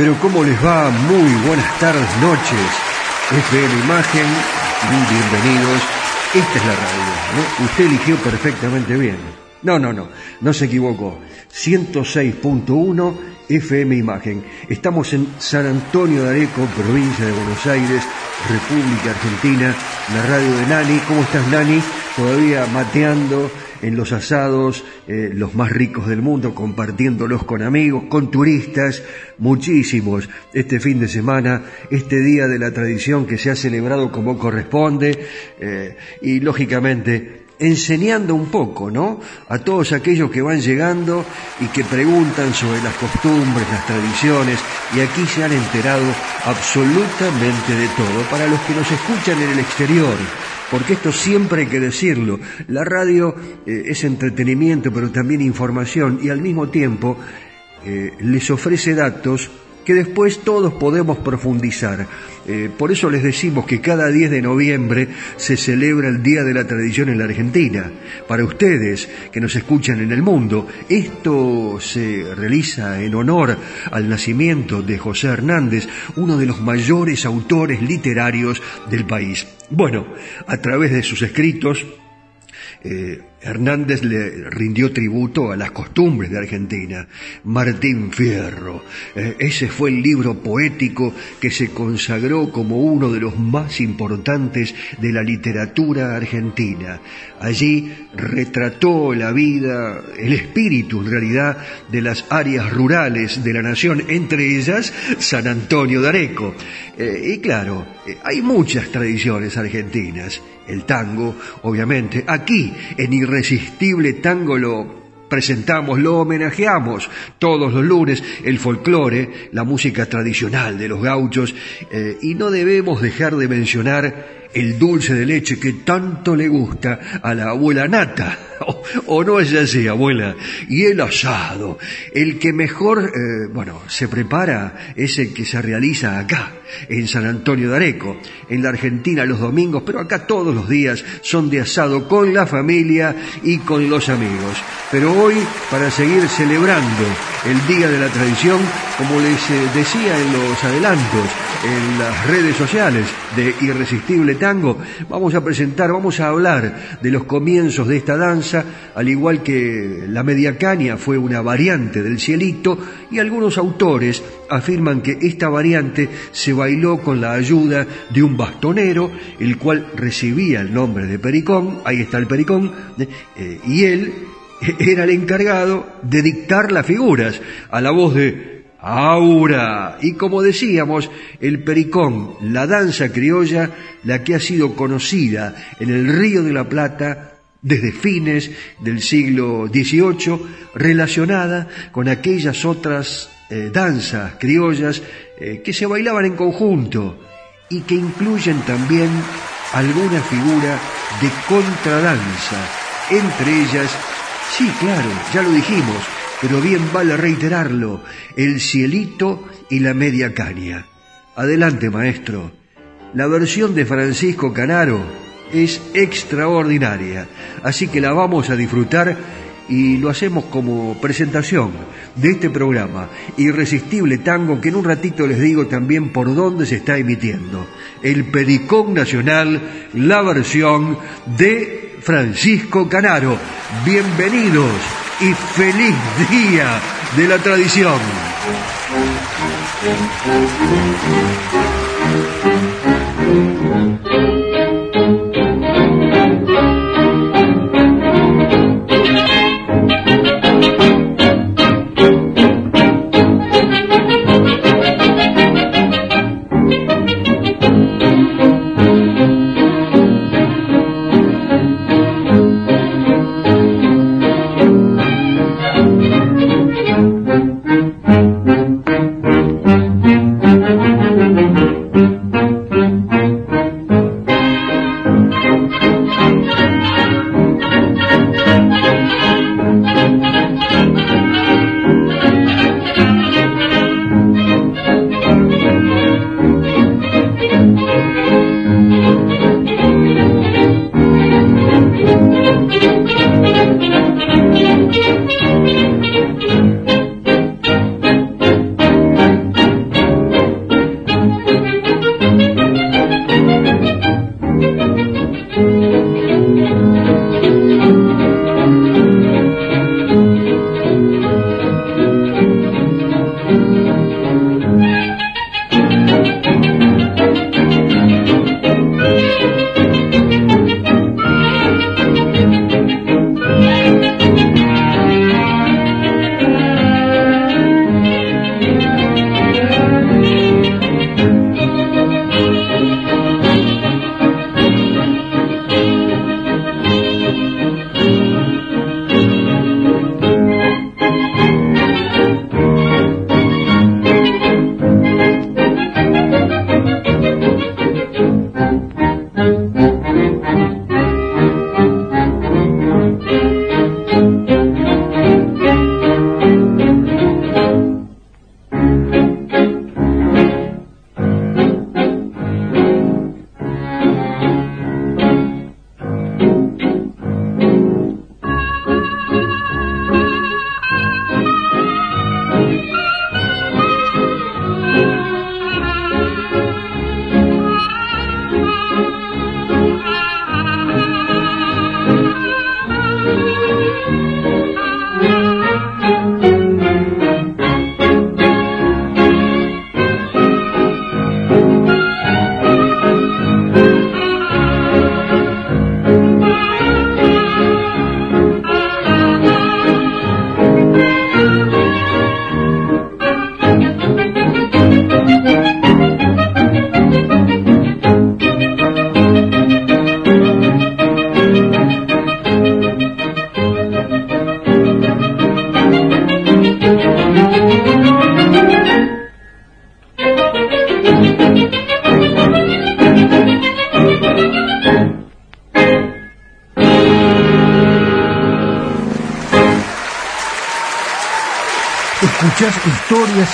Pero ¿cómo les va? Muy buenas tardes, noches. FM Imagen, bienvenidos. Esta es la radio, Usted eligió perfectamente bien. No, no, no, no se equivocó. 106.1 FM Imagen. Estamos en San Antonio de Areco, provincia de Buenos Aires, República Argentina, la radio de Nani. ¿Cómo estás, Nani? Todavía mateando en los asados, eh, los más ricos del mundo, compartiéndolos con amigos, con turistas, muchísimos este fin de semana, este día de la tradición que se ha celebrado como corresponde eh, y lógicamente enseñando un poco, ¿no? A todos aquellos que van llegando y que preguntan sobre las costumbres, las tradiciones, y aquí se han enterado absolutamente de todo. Para los que nos escuchan en el exterior, porque esto siempre hay que decirlo. La radio eh, es entretenimiento, pero también información, y al mismo tiempo eh, les ofrece datos que después todos podemos profundizar. Eh, por eso les decimos que cada 10 de noviembre se celebra el Día de la Tradición en la Argentina. Para ustedes que nos escuchan en el mundo, esto se realiza en honor al nacimiento de José Hernández, uno de los mayores autores literarios del país. Bueno, a través de sus escritos, eh, Hernández le rindió tributo a las costumbres de Argentina. Martín Fierro, eh, ese fue el libro poético que se consagró como uno de los más importantes de la literatura argentina. Allí retrató la vida, el espíritu en realidad de las áreas rurales de la nación, entre ellas San Antonio de Areco. Eh, y claro, eh, hay muchas tradiciones argentinas. El tango, obviamente, aquí en Irresistible Tango lo presentamos, lo homenajeamos todos los lunes, el folclore, la música tradicional de los gauchos, eh, y no debemos dejar de mencionar el dulce de leche que tanto le gusta a la abuela Nata. O, no es así, abuela. Y el asado, el que mejor, eh, bueno, se prepara es el que se realiza acá, en San Antonio de Areco, en la Argentina los domingos, pero acá todos los días son de asado con la familia y con los amigos. Pero hoy, para seguir celebrando el Día de la Tradición, como les eh, decía en los adelantos, en las redes sociales de Irresistible Tango, vamos a presentar, vamos a hablar de los comienzos de esta danza, al igual que la media fue una variante del cielito, y algunos autores afirman que esta variante se bailó con la ayuda de un bastonero, el cual recibía el nombre de Pericón, ahí está el Pericón, eh, y él era el encargado de dictar las figuras a la voz de Aura. Y como decíamos, el pericón, la danza criolla, la que ha sido conocida en el Río de la Plata desde fines del siglo XVIII, relacionada con aquellas otras eh, danzas criollas eh, que se bailaban en conjunto y que incluyen también alguna figura de contradanza, entre ellas Sí, claro, ya lo dijimos, pero bien vale reiterarlo, el cielito y la media caña. Adelante, maestro. La versión de Francisco Canaro es extraordinaria, así que la vamos a disfrutar y lo hacemos como presentación de este programa, Irresistible Tango, que en un ratito les digo también por dónde se está emitiendo. El Pericón Nacional, la versión de Francisco Canaro. Bienvenidos y feliz día de la tradición.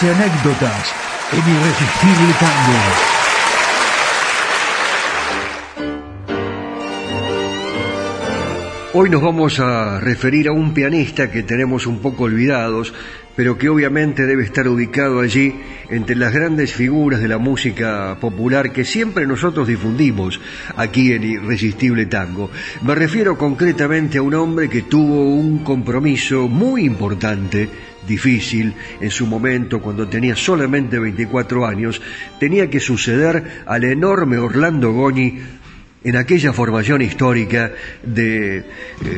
Y anécdotas en Irresistible Tango. Hoy nos vamos a referir a un pianista que tenemos un poco olvidados, pero que obviamente debe estar ubicado allí entre las grandes figuras de la música popular que siempre nosotros difundimos aquí en Irresistible Tango. Me refiero concretamente a un hombre que tuvo un compromiso muy importante difícil en su momento cuando tenía solamente 24 años, tenía que suceder al enorme Orlando Goñi en aquella formación histórica de, eh,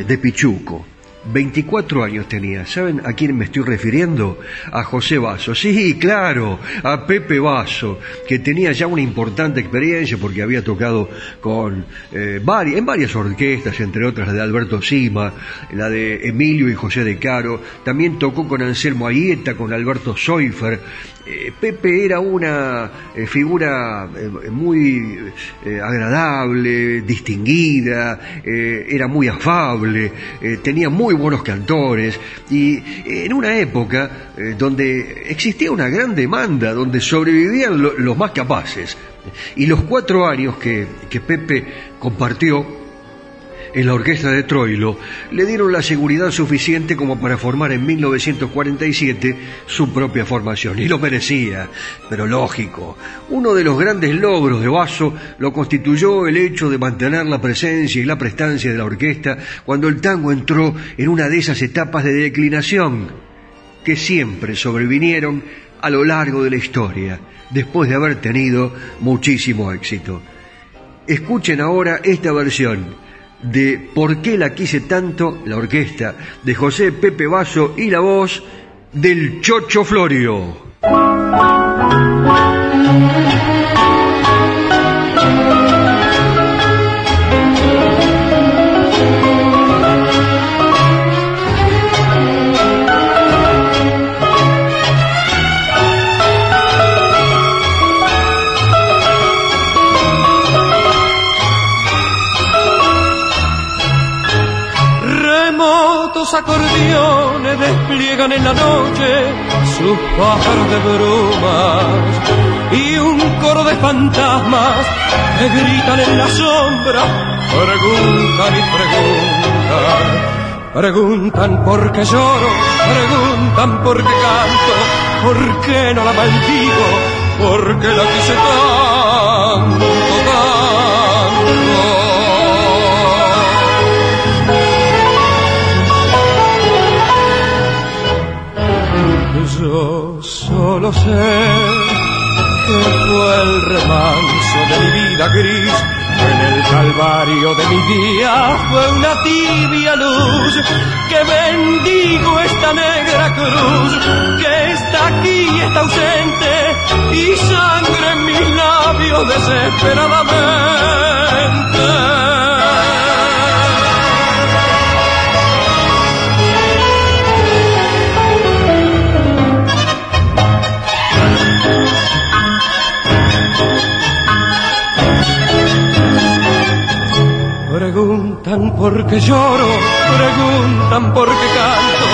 de Pichuco. 24 años tenía. ¿Saben a quién me estoy refiriendo? A José Vaso. Sí, claro, a Pepe Vaso, que tenía ya una importante experiencia porque había tocado con eh, en varias orquestas, entre otras la de Alberto Sima, la de Emilio y José de Caro. También tocó con Anselmo Ayeta, con Alberto Soifer. Eh, Pepe era una eh, figura eh, muy agradable, distinguida, era muy afable, tenía muy buenos cantores y en una época donde existía una gran demanda, donde sobrevivían los más capaces. Y los cuatro años que Pepe compartió en la orquesta de Troilo le dieron la seguridad suficiente como para formar en 1947 su propia formación. Y lo merecía, pero lógico. Uno de los grandes logros de Basso lo constituyó el hecho de mantener la presencia y la prestancia de la orquesta cuando el tango entró en una de esas etapas de declinación que siempre sobrevinieron a lo largo de la historia, después de haber tenido muchísimo éxito. Escuchen ahora esta versión de Por qué la quise tanto, la orquesta de José Pepe Vaso y la voz del Chocho Florio. Acordeones despliegan en la noche sus pájaros de brumas y un coro de fantasmas que gritan en la sombra, preguntan y preguntan. Preguntan por qué lloro, preguntan por qué canto, por qué no la maldigo, por qué la quise tanto. Solo sé que fue el remanso de mi vida gris, en el calvario de mi día fue una tibia luz, que bendigo esta negra cruz, que está aquí, está ausente, y sangre en mis labios desesperadamente. Preguntan por qué lloro, preguntan por qué canto,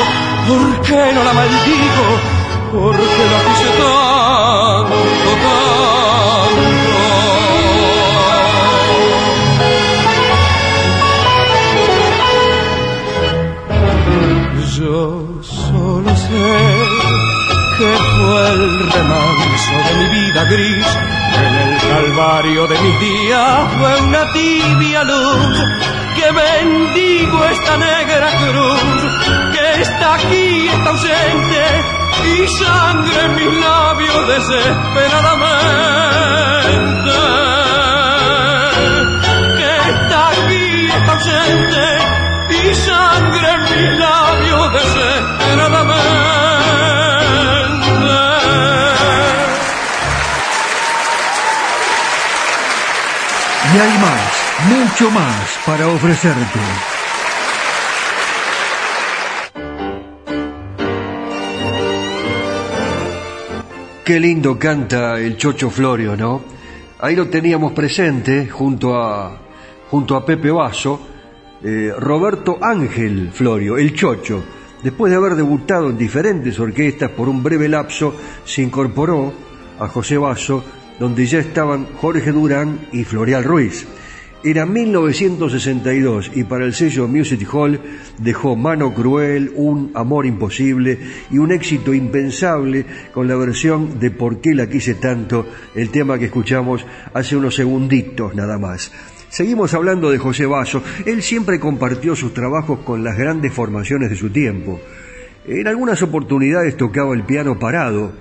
por qué no la maldigo, por qué la quise tanto, tanto. Yo solo sé que fue el remanso de mi vida gris en el calvario de mis días fue una tibia luz que bendigo esta negra cruz que está aquí, está ausente y sangre en mis labios desesperadamente. Que está aquí, está ausente y sangre en mis labios desesperadamente. Y hay más, mucho más para ofrecerte. Qué lindo canta el Chocho Florio, ¿no? Ahí lo teníamos presente junto a, junto a Pepe Vaso, eh, Roberto Ángel Florio, el Chocho, Después de haber debutado en diferentes orquestas por un breve lapso, se incorporó a José Basso, donde ya estaban Jorge Durán y Florial Ruiz. Era 1962 y para el sello Music Hall dejó Mano Cruel, Un Amor Imposible y un éxito impensable con la versión de Por qué la quise tanto, el tema que escuchamos hace unos segunditos nada más. Seguimos hablando de José Basso. Él siempre compartió sus trabajos con las grandes formaciones de su tiempo. En algunas oportunidades tocaba el piano parado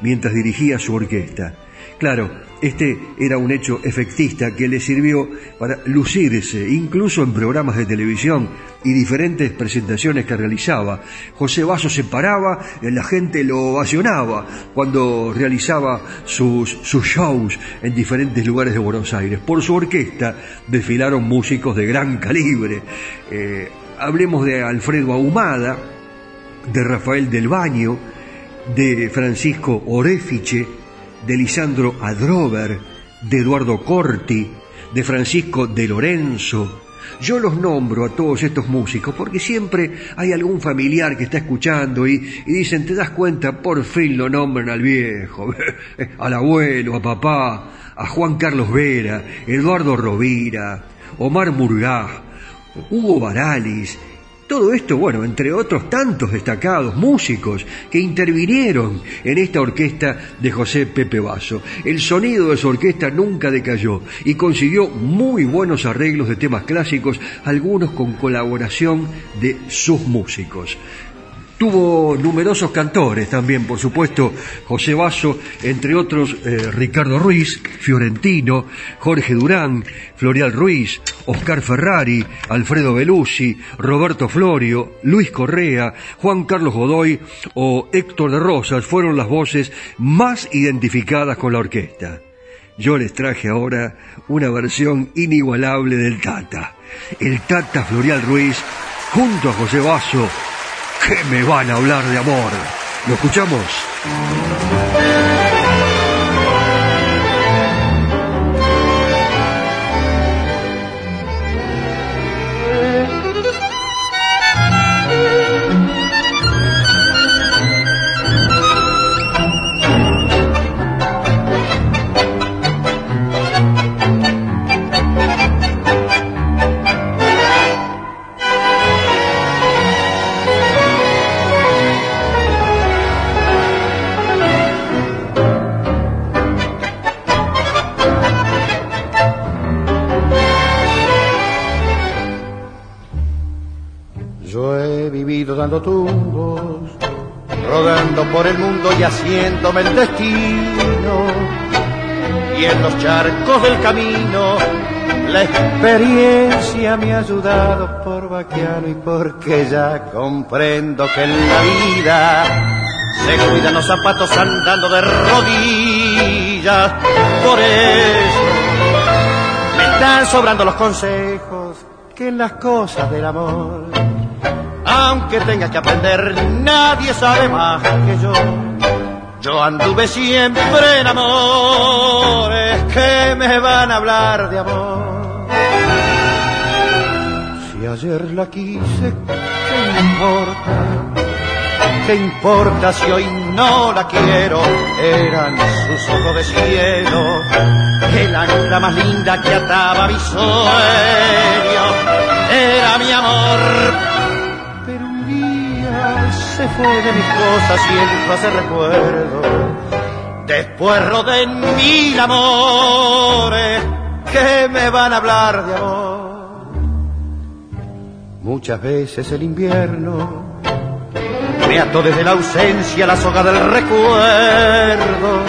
mientras dirigía su orquesta. Claro, este era un hecho efectista que le sirvió para lucirse, incluso en programas de televisión y diferentes presentaciones que realizaba. José Basso se paraba, la gente lo ovacionaba cuando realizaba sus, sus shows en diferentes lugares de Buenos Aires. Por su orquesta desfilaron músicos de gran calibre. Eh, hablemos de Alfredo Ahumada, de Rafael del Baño, de Francisco Orefiche, de Lisandro Adrover, de Eduardo Corti, de Francisco de Lorenzo. Yo los nombro a todos estos músicos porque siempre hay algún familiar que está escuchando y, y dicen, te das cuenta, por fin lo nombran al viejo, al abuelo, a papá, a Juan Carlos Vera, Eduardo Rovira, Omar Murgá, Hugo Baralis, todo esto, bueno, entre otros tantos destacados músicos que intervinieron en esta orquesta de José Pepe Basso. El sonido de su orquesta nunca decayó y consiguió muy buenos arreglos de temas clásicos, algunos con colaboración de sus músicos. Tuvo numerosos cantores también, por supuesto, José Basso, entre otros eh, Ricardo Ruiz, Fiorentino, Jorge Durán, Florial Ruiz, Oscar Ferrari, Alfredo Belusi, Roberto Florio, Luis Correa, Juan Carlos Godoy o Héctor de Rosas fueron las voces más identificadas con la orquesta. Yo les traje ahora una versión inigualable del Tata. El Tata Florial Ruiz, junto a José Basso, ¿Qué me van a hablar de amor? ¿Lo escuchamos? Haciéndome el destino. Y en los charcos del camino, la experiencia me ha ayudado por vaquiano y porque ya comprendo que en la vida se cuidan los zapatos andando de rodillas. Por eso me están sobrando los consejos que en las cosas del amor aunque tenga que aprender, nadie sabe más que yo. Yo anduve siempre en amores que me van a hablar de amor. Si ayer la quise, ¿qué importa? ¿Qué importa si hoy no la quiero? Eran sus ojos de cielo, el ancla más linda que ataba mi sueño. Era mi amor se fue de mis cosas siempre hace recuerdo. Después rodé mil amores que me van a hablar de amor. Muchas veces el invierno me ató desde la ausencia la soga del recuerdo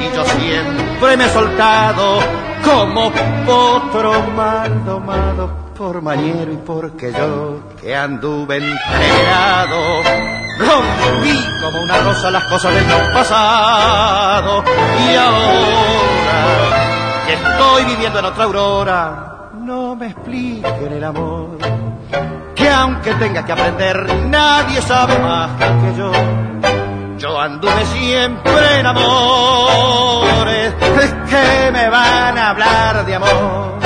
y yo siempre me he soltado como potro mal domado por mañero y porque yo que anduve entregado rompí como una rosa las cosas del pasado. Y ahora que estoy viviendo en otra aurora no me expliquen el amor que aunque tenga que aprender nadie sabe más que yo. Yo anduve siempre en amores que me van a hablar de amor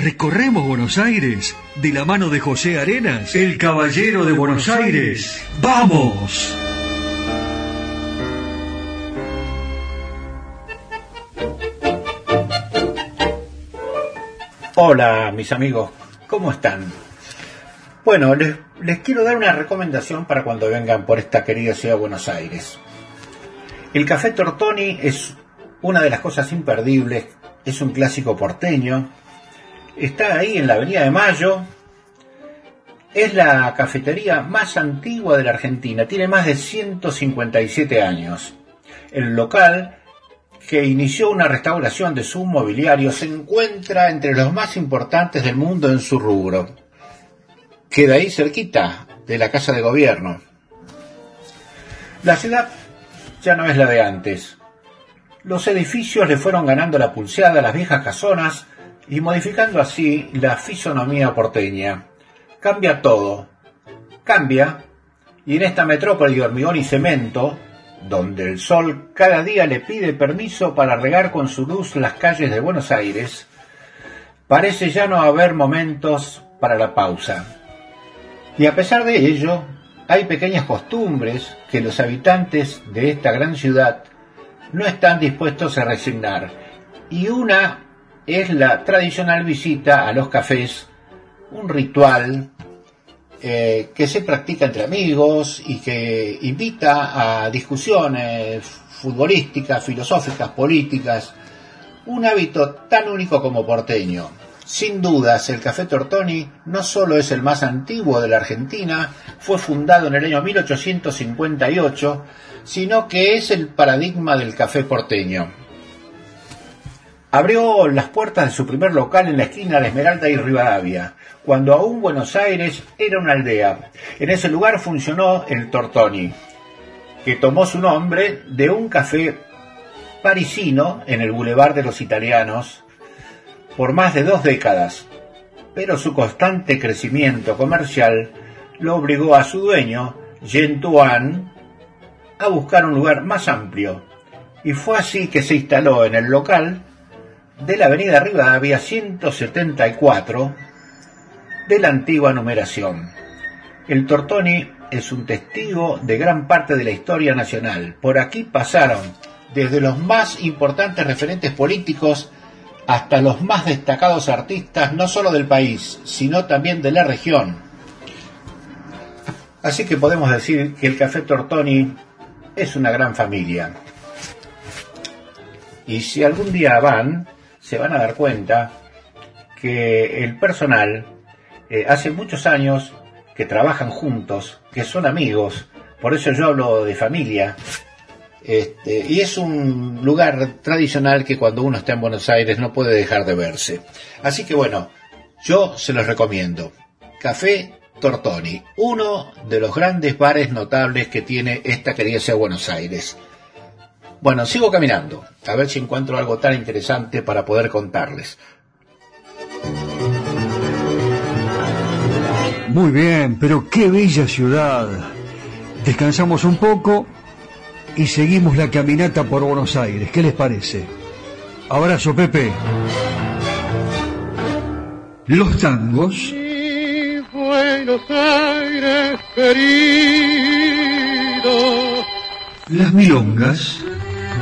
Recorremos Buenos Aires de la mano de José Arenas, el caballero de Buenos Aires. ¡Vamos! Hola mis amigos, ¿cómo están? Bueno, les, les, quiero dar una recomendación para cuando vengan por esta querida ciudad de Buenos Aires. El café Tortoni es una de las cosas imperdibles, es un clásico porteño, está ahí en la Avenida de Mayo. Es la cafetería más antigua de la Argentina, tiene más de 157 años. El local, que inició una restauración de su mobiliario, se encuentra entre los más importantes del mundo en su rubro. Queda ahí cerquita de la Casa de Gobierno. La ciudad ya no es la de antes. Los edificios le fueron ganando la pulseada las viejas casonas y modificando así la fisonomía porteña. Cambia todo. Cambia, y en esta metrópoli de hormigón y cemento, donde el sol cada día le pide permiso para regar con su luz las calles de Buenos Aires, parece ya no haber momentos para la pausa. Y a pesar de ello, hay pequeñas costumbres que los habitantes de esta gran ciudad no están dispuestos a resignar. Y una es la tradicional visita a los cafés, un ritual eh, que se practica entre amigos y que invita a discusiones futbolísticas, filosóficas, políticas, un hábito tan único como porteño. Sin dudas, el Café Tortoni no solo es el más antiguo de la Argentina, fue fundado en el año 1858, sino que es el paradigma del café porteño. Abrió las puertas de su primer local en la esquina de Esmeralda y Rivadavia, cuando aún Buenos Aires era una aldea. En ese lugar funcionó el Tortoni, que tomó su nombre de un café parisino en el Boulevard de los Italianos por más de dos décadas, pero su constante crecimiento comercial lo obligó a su dueño, Jean Tuan, a buscar un lugar más amplio, y fue así que se instaló en el local de la avenida Rivadavia 174 de la antigua numeración. El Tortoni es un testigo de gran parte de la historia nacional. Por aquí pasaron desde los más importantes referentes políticos hasta los más destacados artistas, no solo del país, sino también de la región. Así que podemos decir que el Café Tortoni es una gran familia. Y si algún día van, se van a dar cuenta que el personal eh, hace muchos años que trabajan juntos, que son amigos, por eso yo hablo de familia, este, y es un lugar tradicional que cuando uno está en Buenos Aires no puede dejar de verse. Así que bueno, yo se los recomiendo. Café Tortoni, uno de los grandes bares notables que tiene esta querida ciudad de Buenos Aires. Bueno, sigo caminando, a ver si encuentro algo tan interesante para poder contarles. Muy bien, pero qué bella ciudad. Descansamos un poco y seguimos la caminata por Buenos Aires. ¿Qué les parece? Abrazo, Pepe. Los tangos. Buenos Aires querido. Las milongas.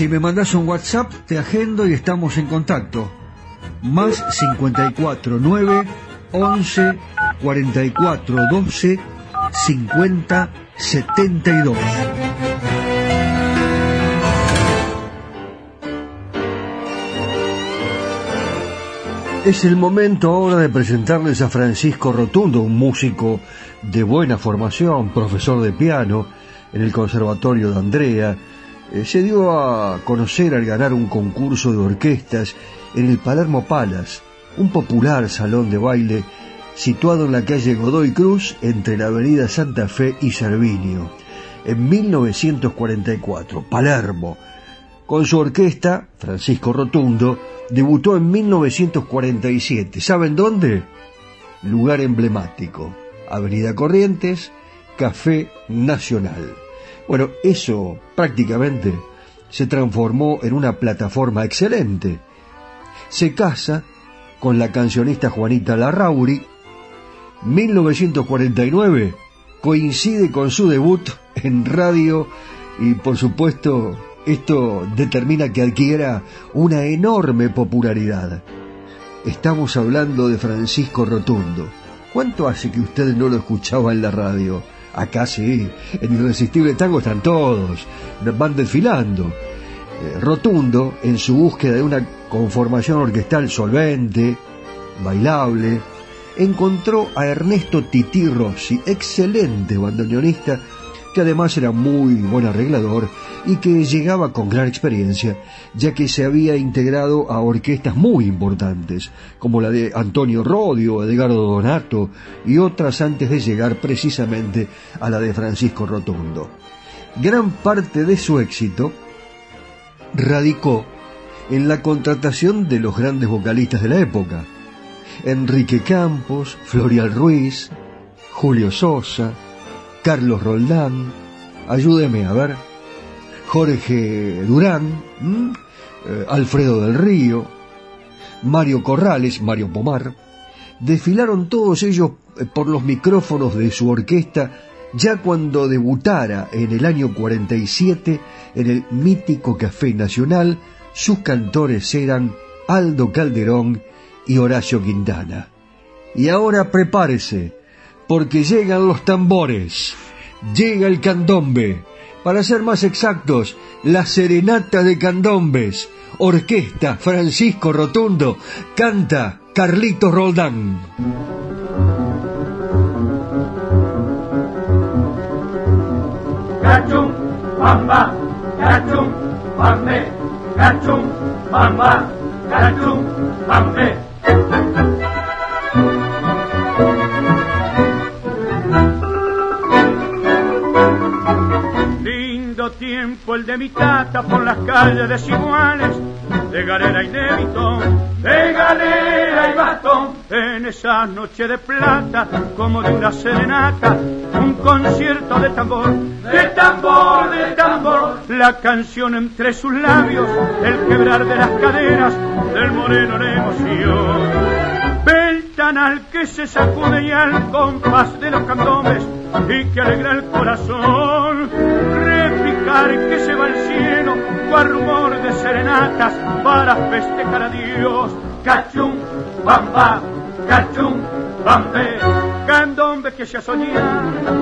Si me mandas un WhatsApp, te agendo y estamos en contacto. Más 54 9 11 44 12 50 72. Es el momento ahora de presentarles a Francisco Rotundo, un músico de buena formación, profesor de piano en el Conservatorio de Andrea. Eh, se dio a conocer al ganar un concurso de orquestas en el Palermo Palace, un popular salón de baile situado en la calle Godoy Cruz entre la avenida Santa Fe y Servinio. En 1944, Palermo, con su orquesta, Francisco Rotundo, debutó en 1947. ¿Saben dónde? Lugar emblemático. Avenida Corrientes, Café Nacional. Bueno, eso prácticamente se transformó en una plataforma excelente. Se casa con la cancionista Juanita Larrauri. 1949 coincide con su debut en radio y por supuesto esto determina que adquiera una enorme popularidad. Estamos hablando de Francisco Rotundo. ¿Cuánto hace que usted no lo escuchaba en la radio? Acá sí, en Irresistible Tango están todos, van desfilando. Eh, Rotundo, en su búsqueda de una conformación orquestal solvente, bailable, encontró a Ernesto Tití Rossi, excelente bandoneonista, que además era muy buen arreglador y que llegaba con gran experiencia, ya que se había integrado a orquestas muy importantes, como la de Antonio Rodio, Edgardo Donato y otras antes de llegar precisamente a la de Francisco Rotundo. Gran parte de su éxito radicó en la contratación de los grandes vocalistas de la época, Enrique Campos, Florial Ruiz, Julio Sosa, Carlos Roldán, ayúdeme a ver. Jorge Durán, eh, Alfredo del Río, Mario Corrales, Mario Pomar, desfilaron todos ellos eh, por los micrófonos de su orquesta ya cuando debutara en el año 47 en el mítico Café Nacional, sus cantores eran Aldo Calderón y Horacio Quintana. Y ahora prepárese, porque llegan los tambores, llega el candombe, para ser más exactos, la serenata de candombes, orquesta Francisco Rotundo, canta Carlito Roldán. Cachum, bamba, cachum, bambe, cachum, bamba, cachum, bambe. Tiempo el de mi tata por las calles desiguales de galera y de de galera y bastón, en esa noche de plata, como de una serenata, un concierto de tambor, de tambor, de tambor, la canción entre sus labios, el quebrar de las caderas del moreno de emoción. Ventanal que se sacude y al compás de los candombes y que alegra el corazón. Que se va al cielo, con rumor de serenatas para festejar a Dios. Cachum, bamba, cachum, bambe, candombe que se soñar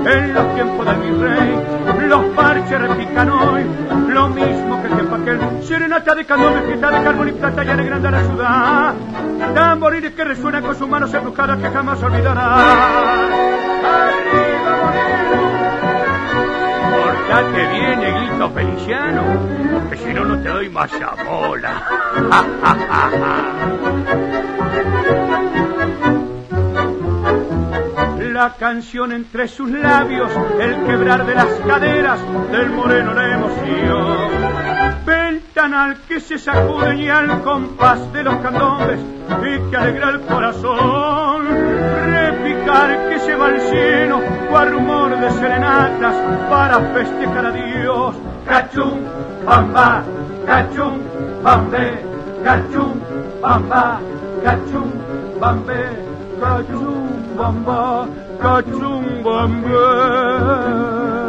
en los tiempos del virrey. Los parches repican hoy, lo mismo que el tiempo aquel. Serenata de candombe, fiesta de carbón y plata y alegrando la ciudad. Tamborines que resuenan con sus manos embrujadas que jamás olvidará. Arriba, Moreno. Porta que viene, Guito Feliciano, que si no, no te doy más bola. La canción entre sus labios, el quebrar de las caderas del moreno de emoción. Ventanal que se sacude y al compás de los candombes y que alegra el corazón. Que se va al cielo, cual rumor de serenatas para festejar a Dios. Cachum, bamba, cachum, bambe, cachum, bamba, cachum, bambe, cachum, bamba, cachum, bambe.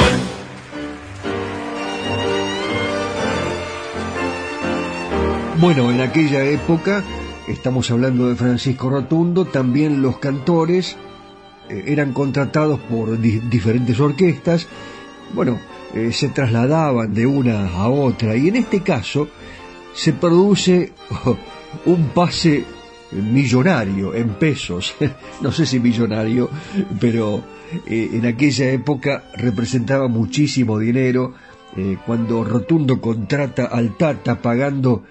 Bueno, en aquella época, estamos hablando de Francisco Rotundo, también los cantores eh, eran contratados por di diferentes orquestas, bueno, eh, se trasladaban de una a otra y en este caso se produce un pase millonario en pesos, no sé si millonario, pero eh, en aquella época representaba muchísimo dinero cuando Rotundo contrata al Tata pagando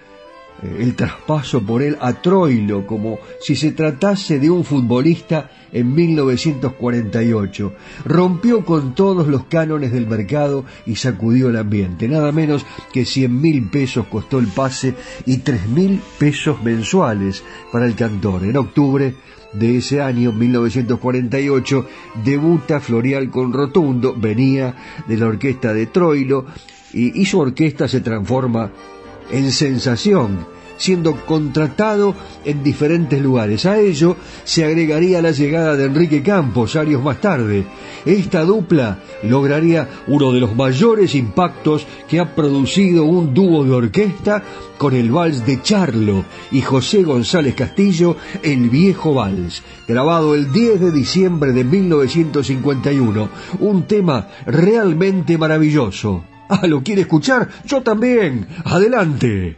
el traspaso por él a Troilo como si se tratase de un futbolista en 1948. Rompió con todos los cánones del mercado y sacudió el ambiente. Nada menos que 100 mil pesos costó el pase y 3 mil pesos mensuales para el cantor. En octubre de ese año, 1948, debuta Florial con Rotundo, venía de la orquesta de Troilo y, y su orquesta se transforma en sensación, siendo contratado en diferentes lugares. A ello se agregaría la llegada de Enrique Campos años más tarde. Esta dupla lograría uno de los mayores impactos que ha producido un dúo de orquesta con el vals de Charlo y José González Castillo, El Viejo Vals, grabado el 10 de diciembre de 1951. Un tema realmente maravilloso. Ah, ¿lo quiere escuchar? Yo también. Adelante.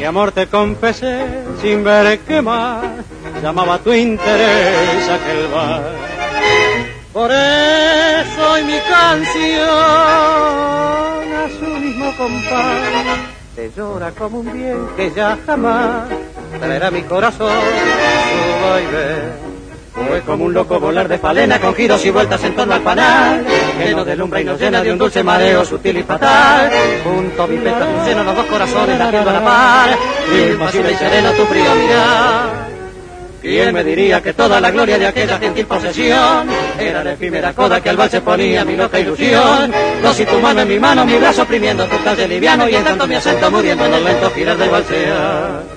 Y amor te confesé sin ver qué más llamaba tu interés aquel bar. Por eso hoy mi canción a su mismo compás te llora como un bien que ya jamás traerá mi corazón su baile. Fue como un loco volar de falena con giros y vueltas en torno al panal, lleno de lumbre y nos llena de un dulce mareo sutil y fatal. Junto a mi pecho tu seno los dos corazones latiendo a la par, impasible y sereno tu frío mirar. ¿Quién me diría que toda la gloria de aquella gentil posesión era la efímera coda que al bal se ponía mi loca ilusión? Dos y tu mano en mi mano, mi brazo oprimiendo tu talle liviano y en tanto mi acento muriendo en el lento girar del balsear.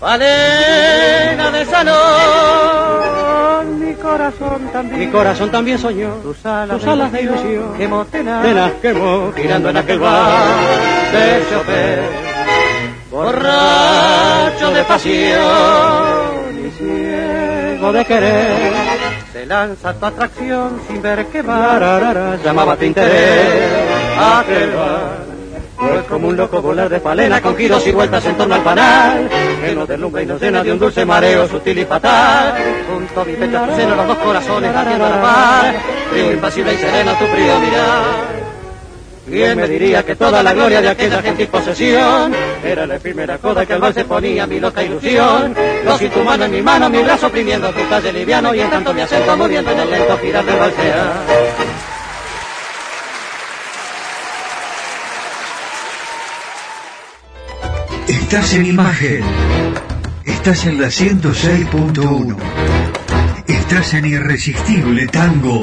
Valena de salón, mi corazón también, mi corazón también soñó. Tus alas, alas de ilusión, quemó tenaz, tenaz quemó, girando en aquel bar de chofer, borracho de pasión. Y ciego de querer, se lanza tu atracción sin ver qué va, llamaba tu interés, aquel bar fue como un loco volar de falena con giros y vueltas en torno al panal, lleno de lumbre y nos llena de un dulce mareo sutil y fatal. Junto a mi pecho tu seno los dos corazones latiendo a la par, frío impasible y sereno tu frío mirar. ¿Quién me diría que toda la gloria de aquella gentil posesión era la primera coda que al mal se ponía mi loca ilusión? Dos y tu mano en mi mano, mi brazo oprimiendo tu talle liviano y en tanto me acento muriendo en el lento girar del balsear. Estás en imagen. Estás en la 106.1. Estás en Irresistible Tango.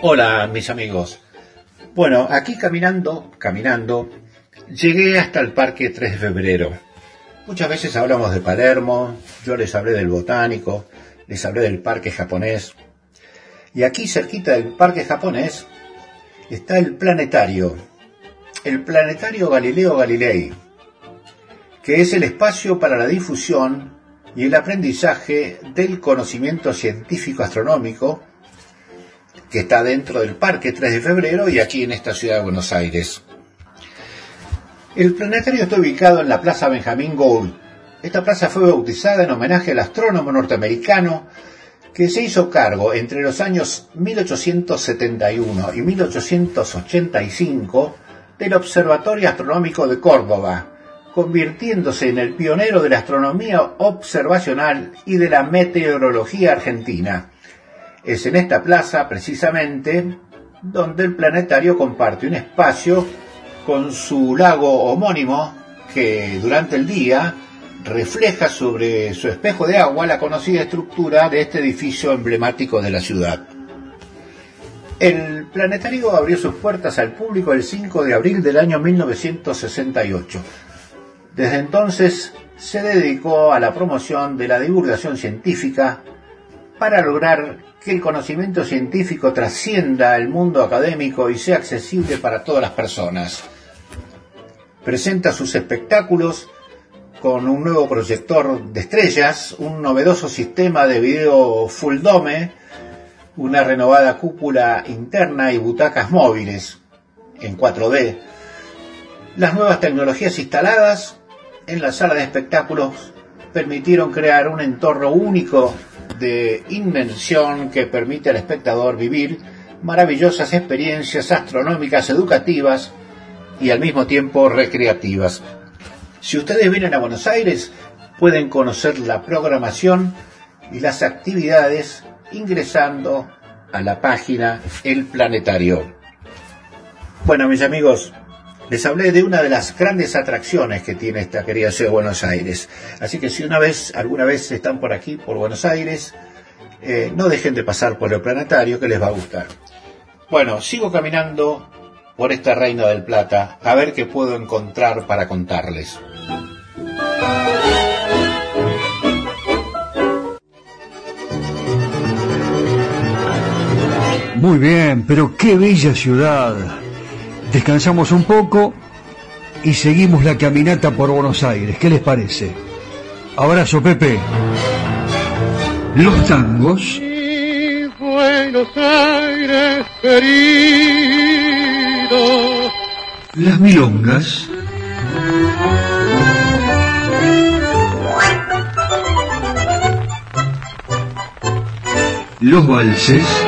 Hola, mis amigos. Bueno, aquí caminando, caminando, llegué hasta el Parque 3 de Febrero. Muchas veces hablamos de Palermo, yo les hablé del botánico, les hablé del parque japonés. Y aquí cerquita del parque japonés está el planetario, el planetario Galileo Galilei, que es el espacio para la difusión y el aprendizaje del conocimiento científico astronómico que está dentro del Parque 3 de Febrero y aquí en esta ciudad de Buenos Aires. El planetario está ubicado en la Plaza Benjamín Gould. Esta plaza fue bautizada en homenaje al astrónomo norteamericano que se hizo cargo entre los años 1871 y 1885 del Observatorio Astronómico de Córdoba, convirtiéndose en el pionero de la astronomía observacional y de la meteorología argentina es en esta plaza, precisamente, donde el planetario comparte un espacio con su lago homónimo que durante el día refleja sobre su espejo de agua la conocida estructura de este edificio emblemático de la ciudad. El planetario abrió sus puertas al público el 5 de abril del año 1968. Desde entonces se dedicó a la promoción de la divulgación científica para lograr que el conocimiento científico trascienda el mundo académico y sea accesible para todas las personas. Presenta sus espectáculos con un nuevo proyector de estrellas, un novedoso sistema de video full dome, una renovada cúpula interna y butacas móviles en 4D. Las nuevas tecnologías instaladas en la sala de espectáculos permitieron crear un entorno único de invención que permite al espectador vivir maravillosas experiencias astronómicas educativas y al mismo tiempo recreativas. Si ustedes vienen a Buenos Aires, pueden conocer la programación y las actividades ingresando a la página El Planetario. Bueno, mis amigos, les hablé de una de las grandes atracciones que tiene esta querida ciudad de Buenos Aires. Así que si una vez, alguna vez están por aquí, por Buenos Aires, eh, no dejen de pasar por el planetario que les va a gustar. Bueno, sigo caminando por esta Reina del Plata a ver qué puedo encontrar para contarles. Muy bien, pero qué bella ciudad descansamos un poco y seguimos la caminata por Buenos Aires. ¿Qué les parece? Abrazo, Pepe. Los tangos. Buenos Aires querido. Las milongas. Los valses.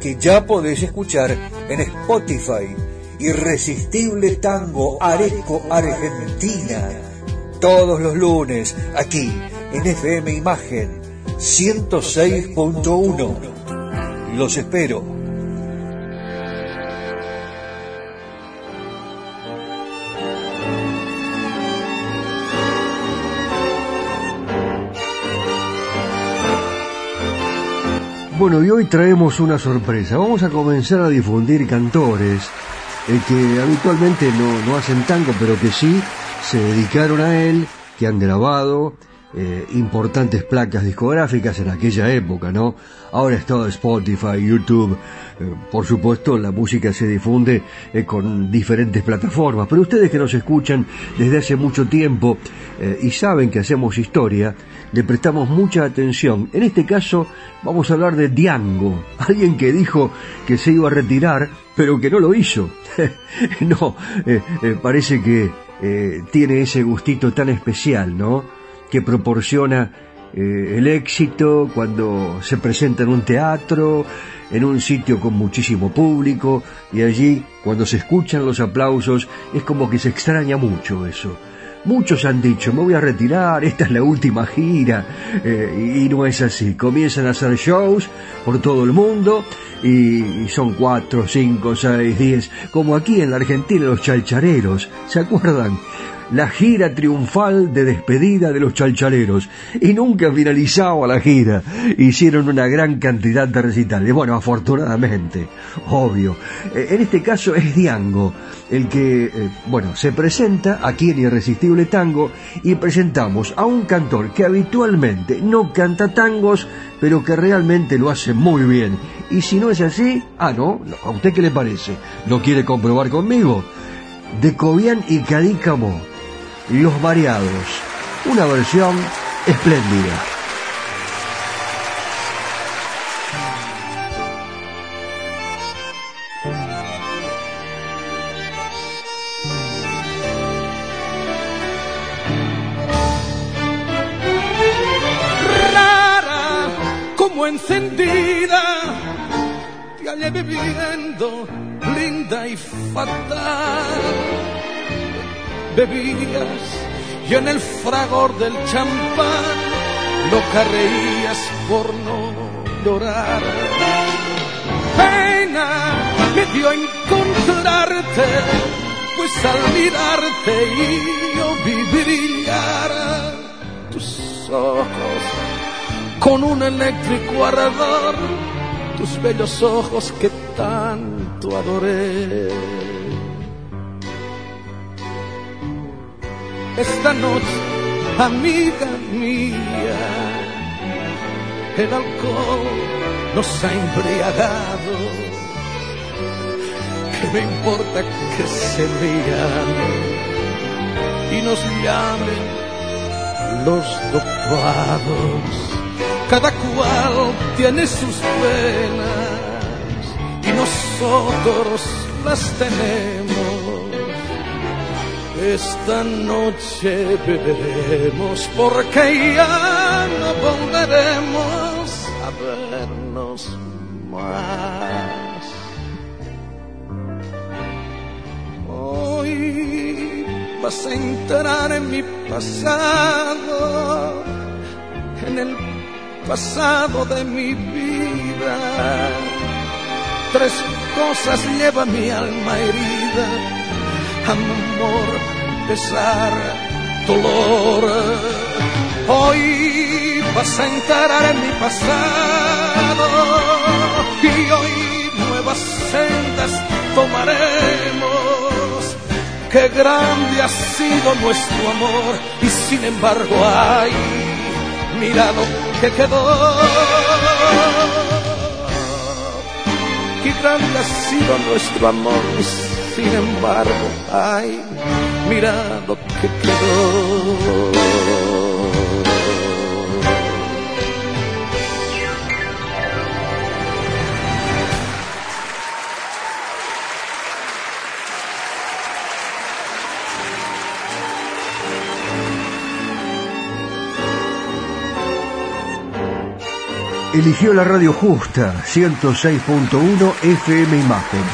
que ya podés escuchar en Spotify. Irresistible Tango Areco Argentina. Todos los lunes, aquí en FM Imagen 106.1. Los espero. Bueno, y hoy traemos una sorpresa. Vamos a comenzar a difundir cantores eh, que habitualmente no, no hacen tango, pero que sí se dedicaron a él, que han grabado eh, importantes placas discográficas en aquella época, ¿no? Ahora es todo Spotify, YouTube, eh, por supuesto la música se difunde eh, con diferentes plataformas, pero ustedes que nos escuchan desde hace mucho tiempo y saben que hacemos historia, le prestamos mucha atención. En este caso vamos a hablar de Diango, alguien que dijo que se iba a retirar, pero que no lo hizo. no, parece que tiene ese gustito tan especial, ¿no? Que proporciona eh, el éxito cuando se presenta en un teatro, en un sitio con muchísimo público, y allí, cuando se escuchan los aplausos, es como que se extraña mucho eso. Muchos han dicho, me voy a retirar, esta es la última gira, eh, y no es así. Comienzan a hacer shows por todo el mundo, y, son cuatro, cinco, seis, diez, como aquí en la Argentina los chalchareros, ¿se acuerdan? La gira triunfal de despedida de los chalchaleros y nunca finalizaba la gira. Hicieron una gran cantidad de recitales. Bueno, afortunadamente, obvio. Eh, en este caso es Diango el que, eh, bueno, se presenta aquí en Irresistible Tango y presentamos a un cantor que habitualmente no canta tangos, pero que realmente lo hace muy bien. Y si no es así, ah, no, ¿a usted qué le parece? ¿Lo quiere comprobar conmigo? De Cobian y Cadícamo los Variados, una versión espléndida. Como encendida, te hallé viviendo linda y fatal bebías y en el fragor del champán loca reías por no llorar. Pena me dio encontrarte, pues al mirarte yo vi brillar tus ojos con un eléctrico ardor, tus bellos ojos que tanto adoré. Esta noche, amiga mía. El alcohol nos ha embriagado. ¿Qué me importa que se vean y nos llamen los dopados? Cada cual tiene sus penas y nosotros las tenemos esta noche beberemos porque ya no volveremos a vernos más. Hoy vas a entrar en mi pasado, en el pasado de mi vida. Tres cosas lleva mi alma herida amor, pesar, dolor. Hoy vas a entrar en mi pasado y hoy nuevas sendas tomaremos. Qué grande ha sido nuestro amor y sin embargo hay, mirado que quedó. Qué grande ha sido nuestro amor sin embargo, ay, mira lo que quedó. eligió la radio justa 106.1 FM Imagen,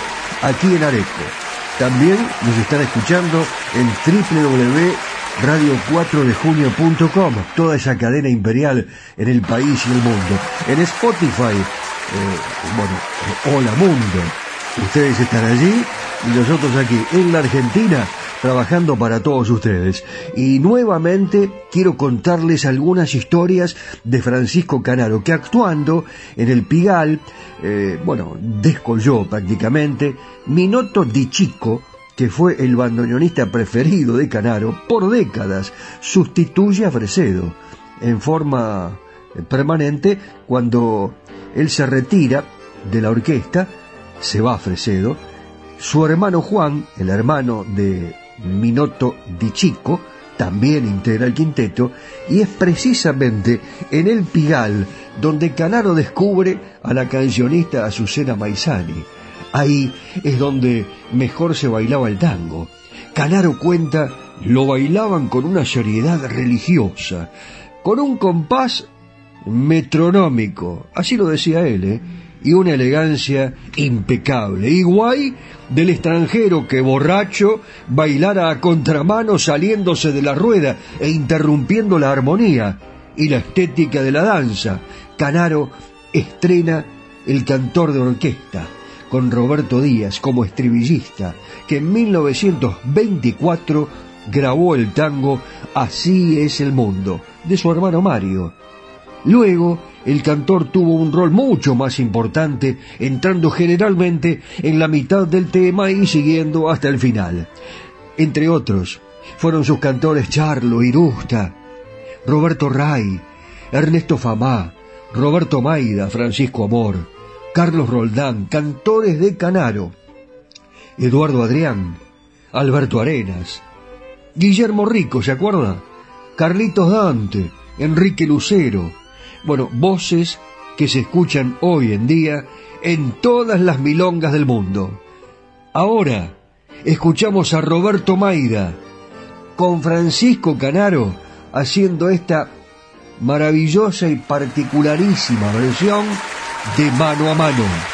aquí en Areco. También nos están escuchando en www.radio4dejunio.com, toda esa cadena imperial en el país y el mundo. En Spotify, eh, bueno, hola mundo. Ustedes están allí y nosotros aquí en la Argentina trabajando para todos ustedes. Y nuevamente quiero contarles algunas historias de Francisco Canaro, que actuando en el Pigal, eh, bueno, descolló prácticamente, Minoto Di Chico, que fue el bandoneonista preferido de Canaro por décadas, sustituye a Fresedo. en forma permanente cuando él se retira de la orquesta, se va a Fresedo, su hermano Juan, el hermano de Minoto Di Chico, también integra el quinteto, y es precisamente en el Pigal donde Canaro descubre a la cancionista Azucena Maizani. Ahí es donde mejor se bailaba el tango. Canaro cuenta, lo bailaban con una seriedad religiosa, con un compás metronómico, así lo decía él, ¿eh? Y una elegancia impecable. Y guay del extranjero que borracho bailara a contramano saliéndose de la rueda e interrumpiendo la armonía y la estética de la danza. Canaro estrena El cantor de orquesta con Roberto Díaz como estribillista, que en 1924 grabó el tango Así es el mundo, de su hermano Mario. Luego, el cantor tuvo un rol mucho más importante, entrando generalmente en la mitad del tema y siguiendo hasta el final. Entre otros, fueron sus cantores Charlo Irusta, Roberto Ray, Ernesto Famá, Roberto Maida, Francisco Amor, Carlos Roldán, cantores de Canaro, Eduardo Adrián, Alberto Arenas, Guillermo Rico, ¿se acuerda? Carlitos Dante, Enrique Lucero, bueno, voces que se escuchan hoy en día en todas las milongas del mundo. Ahora escuchamos a Roberto Maida con Francisco Canaro haciendo esta maravillosa y particularísima versión de mano a mano.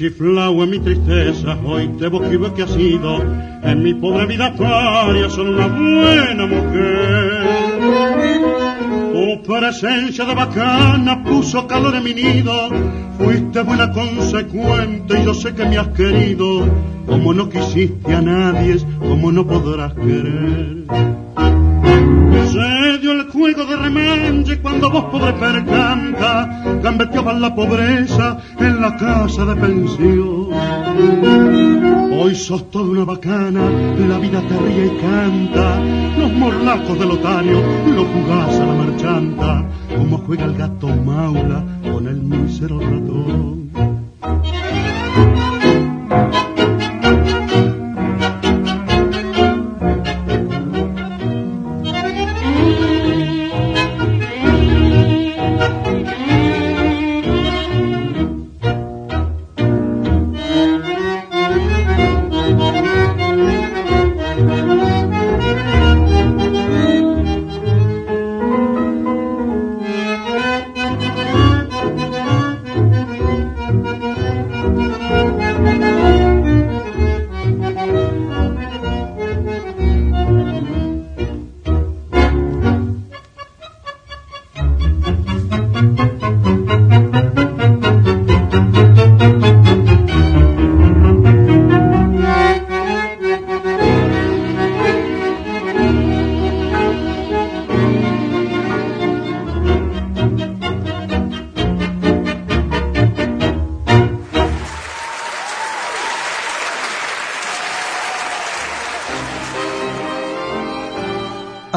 Chiflao en mi tristeza, hoy te que que ha sido en mi pobre vida actuaria solo una buena mujer. Tu presencia de bacana puso calor en mi nido, fuiste buena consecuente y yo sé que me has querido, como no quisiste a nadie, como no podrás querer. Juego de remanche cuando vos pobre percanta gambeteabas la pobreza en la casa de pensión. Hoy sos toda una bacana, la vida te ríe y canta, los morlacos del otario lo jugás a la marchanta, como juega el gato maula con el mísero ratón.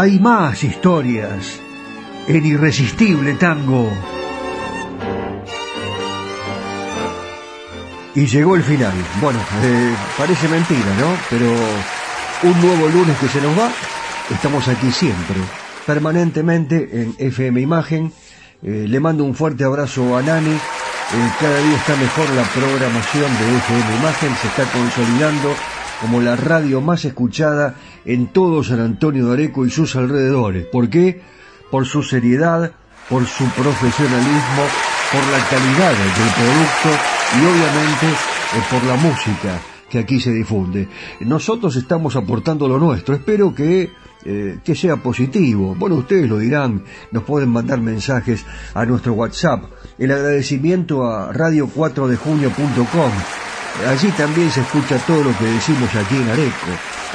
Hay más historias el irresistible tango. Y llegó el final. Bueno, eh, parece mentira, ¿no? Pero un nuevo lunes que se nos va, estamos aquí siempre, permanentemente en FM Imagen. Eh, le mando un fuerte abrazo a Nani. Eh, cada día está mejor la programación de FM Imagen, se está consolidando como la radio más escuchada en todo San Antonio de Areco y sus alrededores. ¿Por qué? Por su seriedad, por su profesionalismo, por la calidad del producto y obviamente por la música que aquí se difunde. Nosotros estamos aportando lo nuestro, espero que, eh, que sea positivo. Bueno, ustedes lo dirán, nos pueden mandar mensajes a nuestro WhatsApp. El agradecimiento a radio4dejunio.com. Allí también se escucha todo lo que decimos aquí en Areco.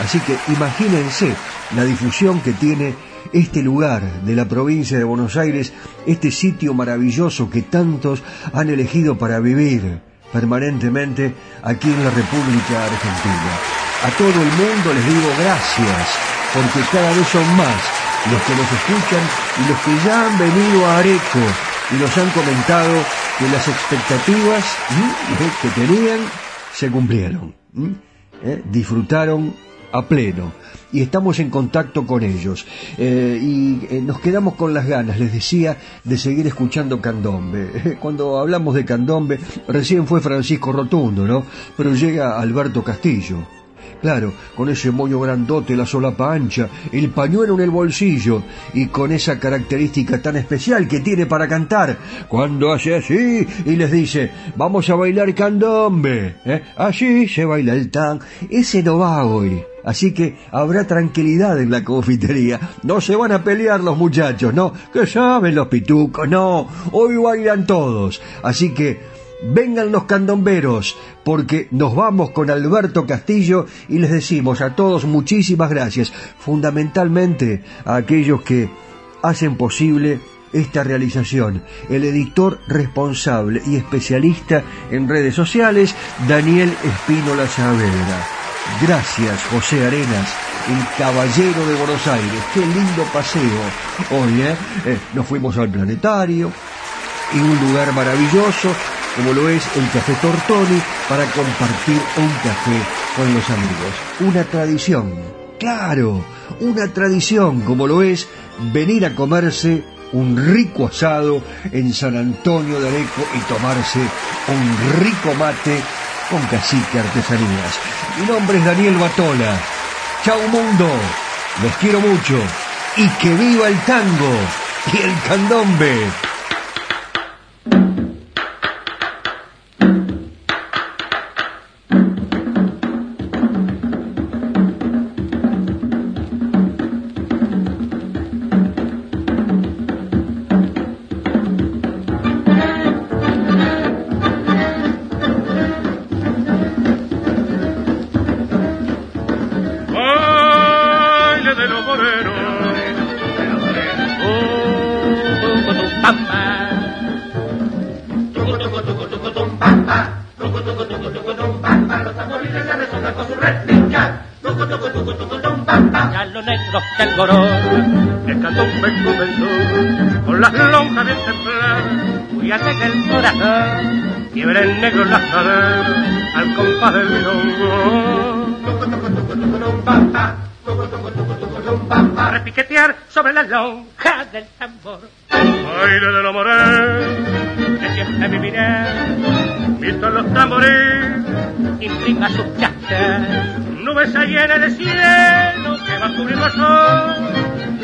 Así que imagínense la difusión que tiene este lugar de la provincia de Buenos Aires, este sitio maravilloso que tantos han elegido para vivir permanentemente aquí en la República Argentina. A todo el mundo les digo gracias, porque cada vez son más los que nos escuchan y los que ya han venido a Areco y nos han comentado que las expectativas que tenían se cumplieron. ¿Eh? Disfrutaron a pleno y estamos en contacto con ellos. Eh, y eh, nos quedamos con las ganas, les decía, de seguir escuchando candombe. Cuando hablamos de candombe, recién fue Francisco Rotundo, ¿no? Pero llega Alberto Castillo. Claro, con ese moño grandote, la solapa ancha, el pañuelo en el bolsillo y con esa característica tan especial que tiene para cantar. Cuando hace así y les dice, vamos a bailar candombe, ¿eh? así se baila el tan. Ese no va hoy. Así que habrá tranquilidad en la confitería. No se van a pelear los muchachos, no. Que saben los pitucos, no. Hoy bailan todos. Así que vengan los candomberos, porque nos vamos con Alberto Castillo y les decimos a todos muchísimas gracias, fundamentalmente a aquellos que hacen posible esta realización. El editor responsable y especialista en redes sociales, Daniel Espínola Saavedra. Gracias, José Arenas, el caballero de Buenos Aires. Qué lindo paseo hoy, ¿eh? ¿eh? Nos fuimos al planetario y un lugar maravilloso como lo es el Café Tortoni para compartir un café con los amigos. Una tradición, claro, una tradición como lo es venir a comerse un rico asado en San Antonio de Areco y tomarse un rico mate con Cacique Artesanías. Mi nombre es Daniel Batola. Chao mundo, los quiero mucho y que viva el tango y el candombe. Negro las caderas al compás del milongo. Repiquetear sobre la lonja del tambor. Baile de la morena que siempre viviré. Visto los tambores, intriga sus chachas. Nubes llena de cielo que va a cubrir los sol.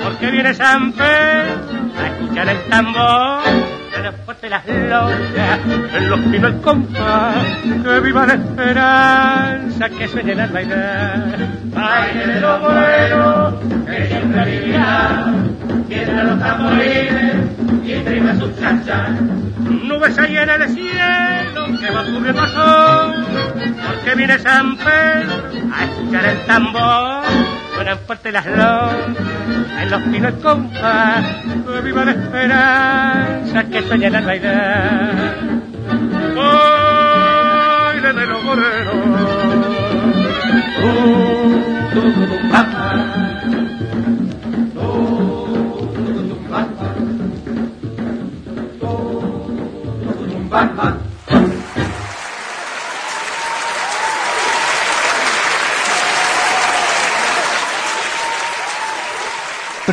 Porque viene San Pedro a escuchar el tambor fuerte las lonjas, en los pinos el compás, que viva la esperanza, que sueñe el bailar. Baile de lo bueno, que siempre vivirá, tiene los tamborines y prima sus chachas. Nubes se llena de cielo, que va a cubrir el sol, porque viene San Pedro a escuchar el tambor suenan fuerte las lonjas, en los pinos el viva la esperanza que soñé la realidad. Baile de los tu, tu, tu, tu. Bye-bye.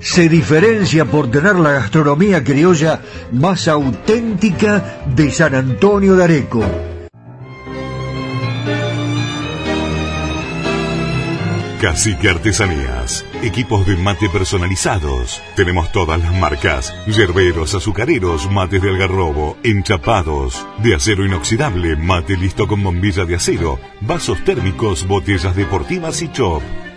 se diferencia por tener la gastronomía criolla más auténtica de San Antonio de Areco. Cacique Artesanías. Equipos de mate personalizados. Tenemos todas las marcas. Yerberos, azucareros, mates de algarrobo, enchapados. De acero inoxidable, mate listo con bombilla de acero. Vasos térmicos, botellas deportivas y chop.